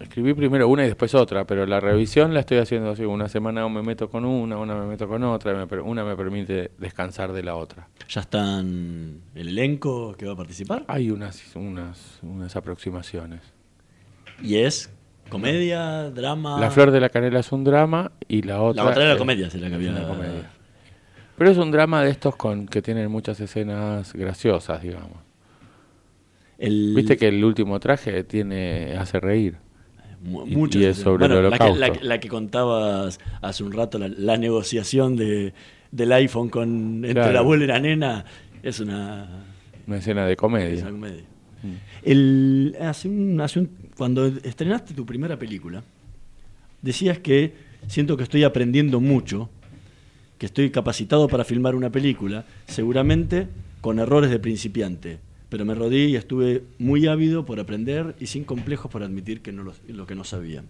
escribí primero una y después otra, pero la revisión la estoy haciendo así. Una semana me meto con una, una me meto con otra, una me permite descansar de la otra. ¿Ya están el elenco que va a participar? Hay unas, unas, unas aproximaciones. ¿Y es comedia, drama? La Flor de la Canela es un drama y la otra. La otra era es- comedia, sí, la que es había- comedia. Pero es un drama de estos con que tienen muchas escenas graciosas, digamos. El- Viste que el último traje tiene hace reír. Mu- Y- es sobre Bueno, el la que, la la que contabas hace un rato, la, la negociación de, del iPhone con entre Claro. la abuela y la nena, es una, Una escena de comedia. es una comedia. Mm. Cuando estrenaste tu primera película, decías que siento que estoy aprendiendo mucho, que estoy capacitado para filmar una película, seguramente con errores de principiante, pero me rodí y estuve muy ávido por aprender y sin complejos por admitir que no lo, que no sabía.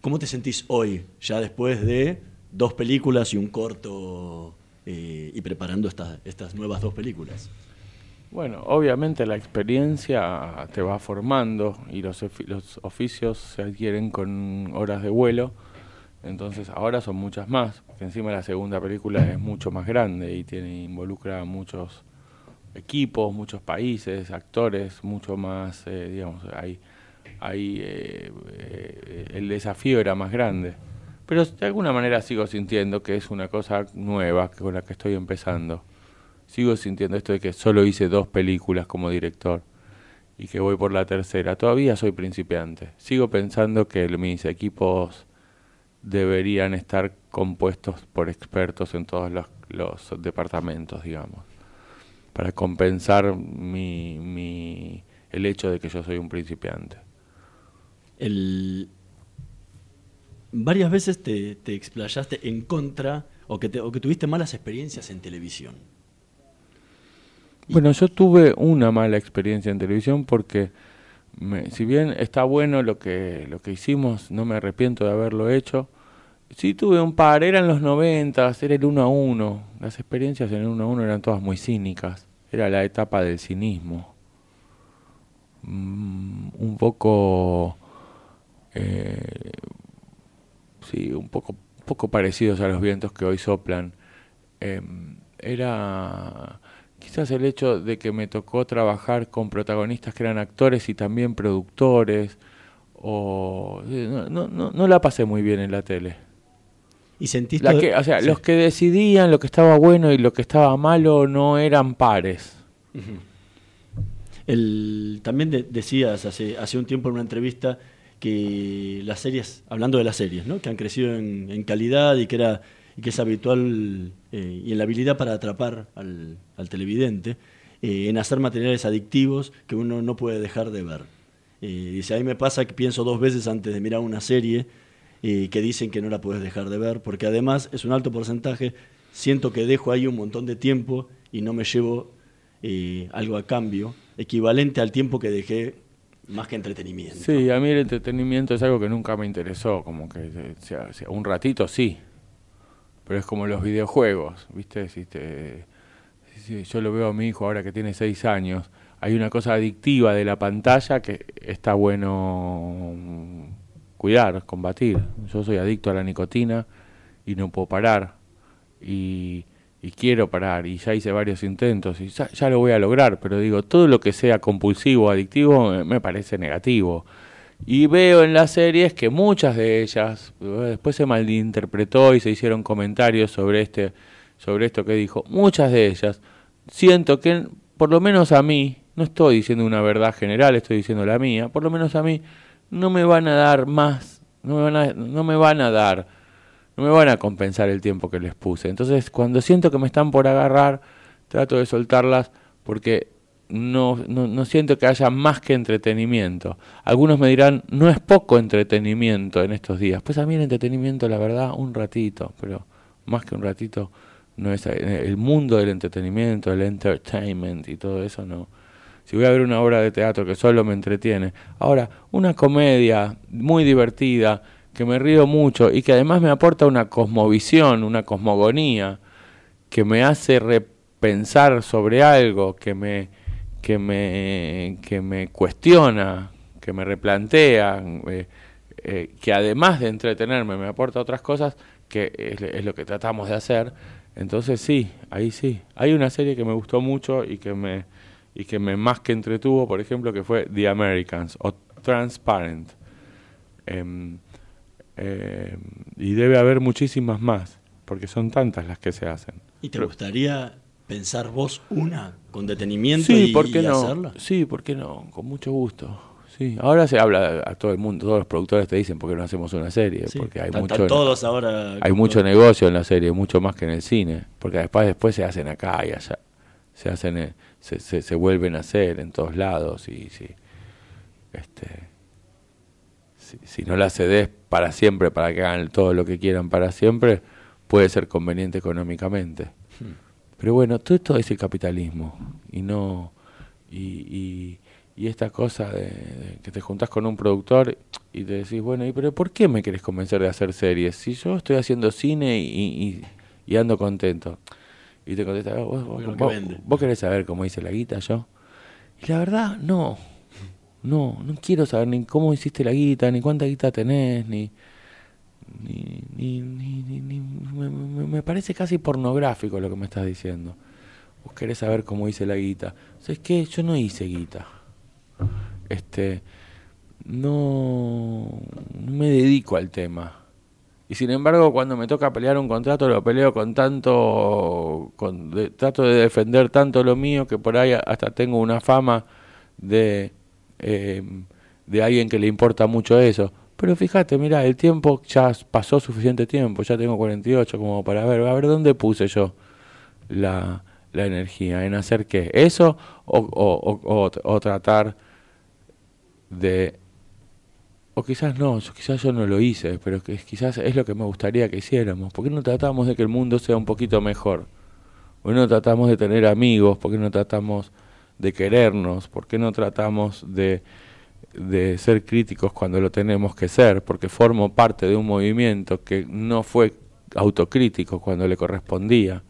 ¿Cómo te sentís hoy, ya después de dos películas y un corto eh, y preparando estas, estas nuevas dos películas? Bueno, obviamente la experiencia te va formando y los, los oficios se adquieren con horas de vuelo. Entonces ahora son muchas más, porque encima la segunda película es mucho más grande y tiene involucra muchos equipos, muchos países, actores, mucho más, eh, digamos, hay, hay eh, eh, el desafío era más grande. Pero de alguna manera sigo sintiendo que es una cosa nueva con la que estoy empezando. Sigo sintiendo esto de que solo hice dos películas como director y que voy por la tercera. Todavía soy principiante. Sigo pensando que mis equipos deberían estar compuestos por expertos en todos los, departamentos, digamos, para compensar mi, el hecho de que yo soy un principiante. El... Varias veces te, te explayaste en contra o que, te, o que tuviste malas experiencias en televisión. Bueno, yo tuve una mala experiencia en televisión porque si bien está bueno lo que, lo que hicimos, no me arrepiento de haberlo hecho, sí tuve un par, eran los 90, era el uno a uno, las experiencias en el uno a uno eran todas muy cínicas, era la etapa del cinismo, mm, un poco, eh, sí, un poco, poco parecidos a los vientos que hoy soplan. Em, era quizás el hecho de que me tocó trabajar con protagonistas que eran actores y también productores, o no, no, no, la pasé muy bien en la tele. ¿Y sentiste? que, o sea, los que decidían lo que estaba bueno y lo que estaba malo no eran pares. El, también decías hace, hace un tiempo en una entrevista que las series, hablando de las series, ¿no? que han crecido en, en calidad y que era y que es habitual eh, y en la habilidad para atrapar al, televidente, eh, en hacer materiales adictivos que uno no puede dejar de ver. Eh, dice, ahí me pasa que pienso dos veces antes de mirar una serie que dicen que no la puedes dejar de ver, porque además es un alto porcentaje, siento que dejo ahí un montón de tiempo y no me llevo algo a cambio, equivalente al tiempo que dejé más que entretenimiento. Sí, a mí el entretenimiento es algo que nunca me interesó, como que sea, un ratito sí, pero es como los videojuegos, ¿viste? Si yo lo veo a mi hijo ahora que tiene seis años, hay una cosa adictiva de la pantalla que está bueno cuidar, combatir. Yo soy adicto a la nicotina y no puedo parar. Y, quiero parar y ya hice varios intentos y ya, lo voy a lograr, pero digo, todo lo que sea compulsivo, adictivo, me parece negativo. Y veo en las series que muchas de ellas, después se malinterpretó y se hicieron comentarios sobre, este, sobre esto que dijo, muchas de ellas, siento que, por lo menos a mí, no estoy diciendo una verdad general, estoy diciendo la mía, por lo menos a mí, no me van a dar más, no me van a, no me van a dar, no me van a compensar el tiempo que les puse. Entonces, cuando siento que me están por agarrar, trato de soltarlas porque no, no, no, siento que haya más que entretenimiento. Algunos me dirán, no es poco entretenimiento en estos días. Pues a mí el entretenimiento, la verdad, un ratito, pero más que un ratito, no es el mundo del entretenimiento, el entertainment y todo eso, no. Si voy a ver una obra de teatro que solo me entretiene. Ahora, una comedia muy divertida, que me río mucho y que además me aporta una cosmovisión, una cosmogonía, que me hace repensar sobre algo, que me que me, que me cuestiona, que me replantea, eh, eh, que además de entretenerme me aporta otras cosas, que es, lo que tratamos de hacer. Entonces sí, ahí sí. Hay una serie que me gustó mucho y que me, y que me más que entretuvo, por ejemplo, que fue The Americans o Transparent. Em, em, y debe haber muchísimas más, porque son tantas las que se hacen. ¿Y te gustaría pensar vos una con detenimiento sí, y, ¿por qué no? hacerla? Sí, ¿por qué no? Con mucho gusto. Sí, ahora se habla a todo el mundo, todos los productores te dicen por qué no hacemos una serie, porque hay mucho todos ahora hay mucho negocio en la serie, mucho más que en el cine, porque después después se hacen acá y allá. Se hacen eh, se, se, se vuelven a hacer en todos lados y sí. Este si, si no la cedes para siempre para que hagan todo lo que quieran para siempre, puede ser conveniente económicamente. Hmm. Pero bueno, todo esto es el capitalismo y no y, y, esta cosa de, que te juntás con un productor y te decís, bueno, ¿y pero por qué me querés convencer de hacer series? Si yo estoy haciendo cine y, y, ando contento. Y te contesta, ¿Vos, vos, querés saber cómo hice la guita yo? Y la verdad, no. No, no quiero saber ni cómo hiciste la guita, ni cuánta guita tenés, ni ni, ni, ni, me, me, parece casi pornográfico lo que me estás diciendo. Vos querés saber cómo hice la guita. ¿Sabes qué? Yo no hice guita. Este, no, me dedico al tema. Y sin embargo, cuando me toca pelear un contrato, lo peleo con tanto, con, trato de defender tanto lo mío que por ahí hasta tengo una fama de, eh, de alguien que le importa mucho eso. Pero fíjate, mira, el tiempo ya pasó suficiente tiempo, ya tengo 48 como para ver, a ver dónde puse yo la, la energía, en hacer qué, eso o, o, o, o tratar de o quizás no, quizás yo no lo hice, pero que quizás es lo que me gustaría que hiciéramos. ¿Por qué no tratamos de que el mundo sea un poquito mejor? ¿Por qué no tratamos de tener amigos? ¿Por qué no tratamos de querernos? ¿Por qué no tratamos de, de ser críticos cuando lo tenemos que ser? Porque formo parte de un movimiento que no fue autocrítico cuando le correspondía,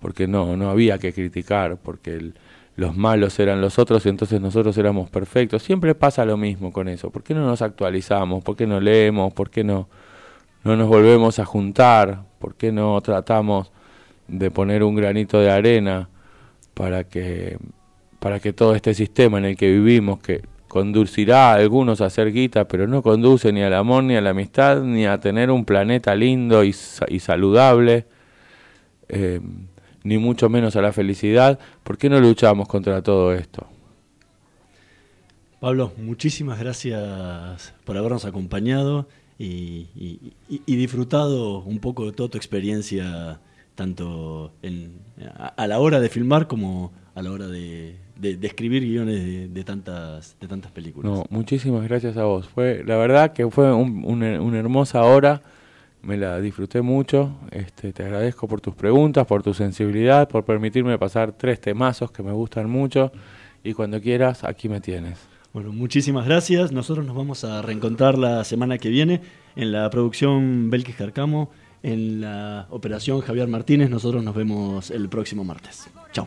porque no, no había que criticar, porque los malos eran los otros y entonces nosotros éramos perfectos. Siempre pasa lo mismo con eso. ¿Por qué no nos actualizamos? ¿Por qué no leemos? ¿Por qué no, no nos volvemos a juntar? ¿Por qué no tratamos de poner un granito de arena para que, para que todo este sistema en el que vivimos, que conducirá a algunos a hacer guita, pero no conduce ni al amor, ni a la amistad, ni a tener un planeta lindo y, y saludable, eh, ni mucho menos a la felicidad, ¿por qué no luchamos contra todo esto? Pablo, muchísimas gracias por habernos acompañado y, disfrutado un poco de toda tu experiencia, tanto en, a, la hora de filmar como a la hora de, de, de escribir guiones de, de, tantas, de tantas películas. No, muchísimas gracias a vos. Fue, la verdad que fue un, una, una hermosa hora me la disfruté mucho. Este, te agradezco por tus preguntas, por tu sensibilidad, por permitirme pasar tres temazos que me gustan mucho. Y cuando quieras, aquí me tienes. Bueno, muchísimas gracias. Nosotros nos vamos a reencontrar la semana que viene en la producción Belkis Carcamo, en la operación Javier Martínez. Nosotros nos vemos el próximo martes. Chao.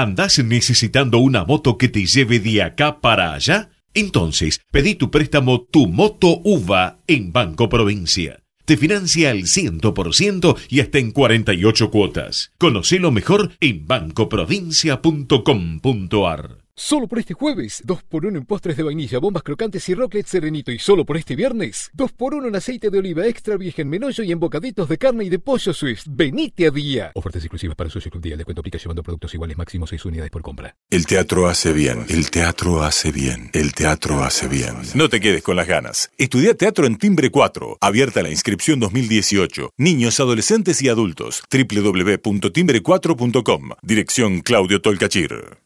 ¿Andás necesitando una moto que te lleve de acá para allá? Entonces, pedí tu préstamo Tu Moto UVA en Banco Provincia. Te financia al 100% y hasta en 48 cuotas. Conocelo mejor en bancoprovincia.com.ar. Solo por este jueves, 2x1 en postres de vainilla, bombas crocantes y rocklet serenito. Y solo por este viernes, 2x1 en aceite de oliva extra virgen menollo y en bocaditos de carne y de pollo Swift. Venite a día. Ofertas exclusivas para socios con día. El descuento aplica llevando productos iguales máximo 6 unidades por compra. El teatro hace bien. El teatro hace bien. El teatro hace bien. No te quedes con las ganas. Estudia teatro en Timbre 4. Abierta la inscripción 2018. Niños, adolescentes y adultos. www.timbre4.com. Dirección Claudio Tolcachir.